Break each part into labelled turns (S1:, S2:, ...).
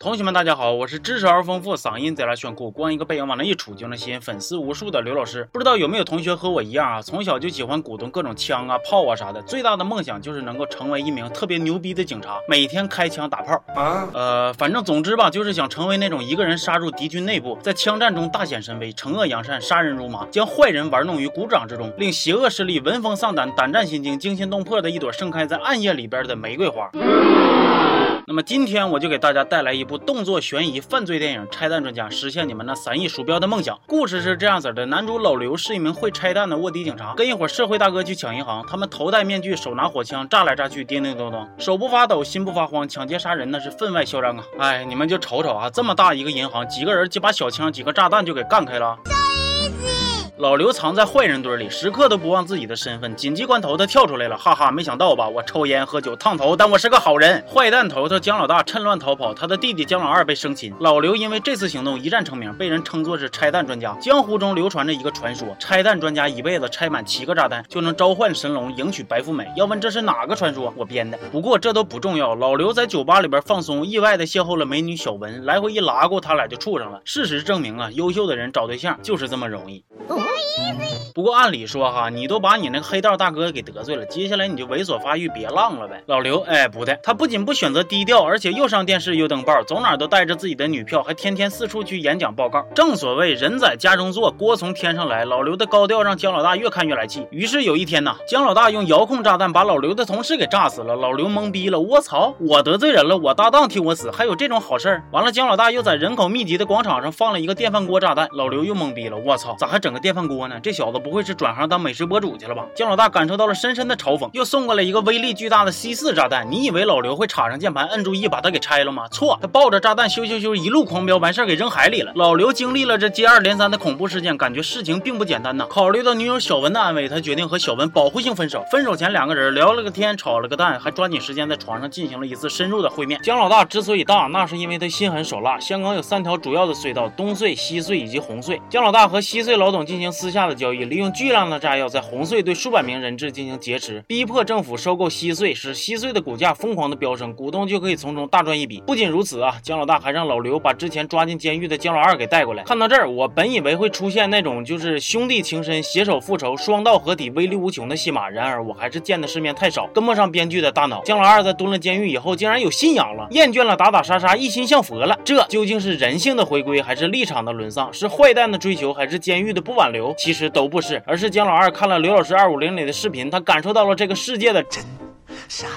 S1: 同学们，大家好，我是知识而丰富、嗓音贼拉炫酷、光一个背影往那一杵就能吸引粉丝无数的刘老师。不知道有没有同学和我一样啊，从小就喜欢鼓动各种枪啊、炮啊啥的，最大的梦想就是能够成为一名特别牛逼的警察，每天开枪打炮啊。呃，反正总之吧，就是想成为那种一个人杀入敌军内部，在枪战中大显神威、惩恶扬善、杀人如麻，将坏人玩弄于股掌之中，令邪恶势力闻风丧胆、胆战心惊、惊心动魄的一朵盛开在暗夜里边的玫瑰花。那么今天我就给大家带来一部动作悬疑犯罪电影《拆弹专家》，实现你们那三亿鼠标的梦想。故事是这样子的：男主老刘是一名会拆弹的卧底警察，跟一伙社会大哥去抢银行。他们头戴面具，手拿火枪，炸来炸去，叮叮咚咚，手不发抖，心不发慌，抢劫杀人那是分外嚣张啊！哎，你们就瞅瞅啊，这么大一个银行，几个人几把小枪，几个炸弹就给干开了。老刘藏在坏人堆里，时刻都不忘自己的身份。紧急关头，他跳出来了，哈哈，没想到吧？我抽烟喝酒烫头，但我是个好人。坏蛋头头江老大趁乱逃跑，他的弟弟江老二被生擒。老刘因为这次行动一战成名，被人称作是拆弹专家。江湖中流传着一个传说，拆弹专家一辈子拆满七个炸弹，就能召唤神龙，迎娶白富美。要问这是哪个传说？我编的。不过这都不重要。老刘在酒吧里边放松，意外的邂逅了美女小文，来回一拉过，他俩就处上了。事实证明啊，优秀的人找对象就是这么容易。不过按理说哈，你都把你那个黑道大哥给得罪了，接下来你就猥琐发育，别浪了呗。老刘，哎，不对，他不仅不选择低调，而且又上电视又登报，走哪都带着自己的女票，还天天四处去演讲报告。正所谓人在家中坐，锅从天上来。老刘的高调让姜老大越看越来气。于是有一天呐，姜老大用遥控炸弹把老刘的同事给炸死了。老刘懵逼了，我操，我得罪人了，我搭档替我死，还有这种好事儿？完了，姜老大又在人口密集的广场上放了一个电饭锅炸弹。老刘又懵逼了，我操，咋还整个电饭锅呢？这小子不会是转行当？美食博主去了吧？姜老大感受到了深深的嘲讽，又送过来一个威力巨大的 C 四炸弹。你以为老刘会插上键盘，摁住 E 把它给拆了吗？错，他抱着炸弹咻咻咻一路狂飙，完事儿给扔海里了。老刘经历了这接二连三的恐怖事件，感觉事情并不简单呐。考虑到女友小文的安危，他决定和小文保护性分手。分手前，两个人聊了个天，炒了个蛋，还抓紧时间在床上进行了一次深入的会面。姜老大之所以大，那是因为他心狠手辣。香港有三条主要的隧道：东隧、西隧以及红隧。姜老大和西隧老董进行私下的交易，利用巨量的炸药在红隧。对数百名人质进行劫持，逼迫政府收购稀碎，使稀碎的股价疯狂的飙升，股东就可以从中大赚一笔。不仅如此啊，姜老大还让老刘把之前抓进监狱的姜老二给带过来。看到这儿，我本以为会出现那种就是兄弟情深、携手复仇、双道合体、威力无穷的戏码，然而我还是见的世面太少，跟不上编剧的大脑。姜老二在蹲了监狱以后，竟然有信仰了，厌倦了打打杀杀，一心向佛了。这究竟是人性的回归，还是立场的沦丧？是坏蛋的追求，还是监狱的不挽留？其实都不是，而是姜老二看了刘老师。二五零里的视频，他感受到了这个世界的真善。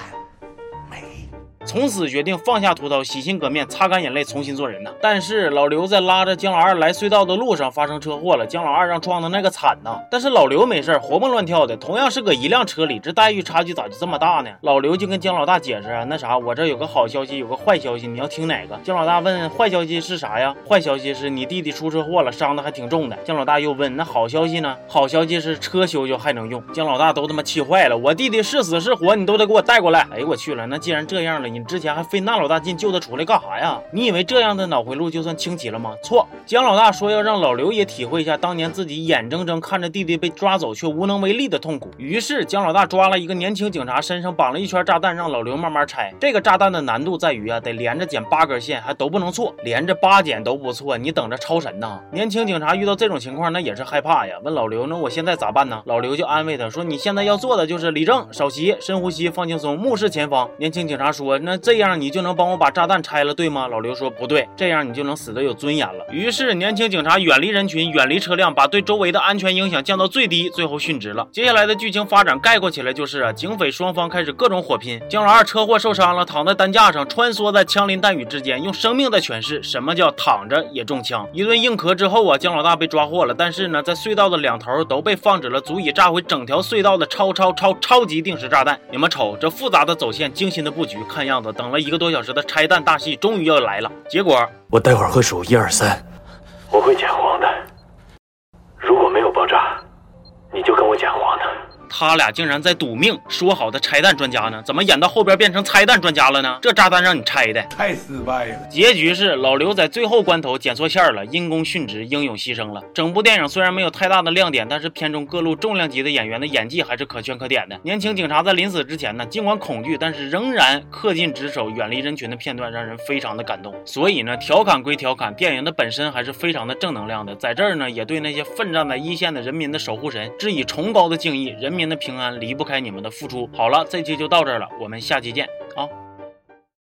S1: 从此决定放下屠刀，洗心革面，擦干眼泪，重新做人呐。但是老刘在拉着姜老二来隧道的路上发生车祸了，姜老二让撞的那个惨呐。但是老刘没事，活蹦乱跳的，同样是搁一辆车里，这待遇差距咋就这么大呢？老刘就跟姜老大解释啊，那啥，我这有个好消息，有个坏消息，你要听哪个？姜老大问，坏消息是啥呀？坏消息是你弟弟出车祸了，伤的还挺重的。姜老大又问，那好消息呢？好消息是车修修还能用。姜老大都他妈气坏了，我弟弟是死是活，你都得给我带过来。哎呦我去了，那既然这样了。你之前还费那老大劲救他出来干啥呀？你以为这样的脑回路就算清奇了吗？错，姜老大说要让老刘也体会一下当年自己眼睁睁看着弟弟被抓走却无能为力的痛苦。于是姜老大抓了一个年轻警察，身上绑了一圈炸弹，让老刘慢慢拆。这个炸弹的难度在于啊，得连着剪八根线，还都不能错，连着八剪都不错，你等着超神呐！年轻警察遇到这种情况，那也是害怕呀。问老刘，那我现在咋办呢？老刘就安慰他说，你现在要做的就是立正、稍息、深呼吸、放轻松、目视前方。年轻警察说，那那这样你就。能帮我把炸弹拆了，对吗？老刘说不对，这样你就能死得有尊严了。于是年轻警察远离人群，远离车辆，把对周围的安全影响降到最低，最后殉职了。接下来的剧情发展概括起来就是啊，警匪双方开始各种火拼。姜老二车祸受伤了，躺在担架上，穿梭在枪林弹雨之间，用生命在诠释什么叫躺着也中枪。一顿硬壳之后啊，姜老大被抓获了。但是呢，在隧道的两头都被放置了足以炸毁整条隧道的超超超超级定时炸弹。你们瞅这复杂的走线，精心的布局，看样子等了一个多。小时的拆弹大戏终于要来了，结果
S2: 我待会儿会数一二三，我会捡黄的。如果没有爆炸，你就跟我捡黄的。
S1: 他俩竟然在赌命，说好的拆弹专家呢？怎么演到后边变成拆弹专家了呢？这炸弹让你拆的，
S3: 太失败了。
S1: 结局是老刘在最后关头剪错线了，因公殉职，英勇牺牲了。整部电影虽然没有太大的亮点，但是片中各路重量级的演员的演技还是可圈可点的。年轻警察在临死之前呢，尽管恐惧，但是仍然恪尽职守，远离人群的片段让人非常的感动。所以呢，调侃归调侃，电影的本身还是非常的正能量的。在这儿呢，也对那些奋战在一线的人民的守护神致以崇高的敬意。人民的平安离不开你们的付出。好了，这期就到这儿了，我们下期见啊。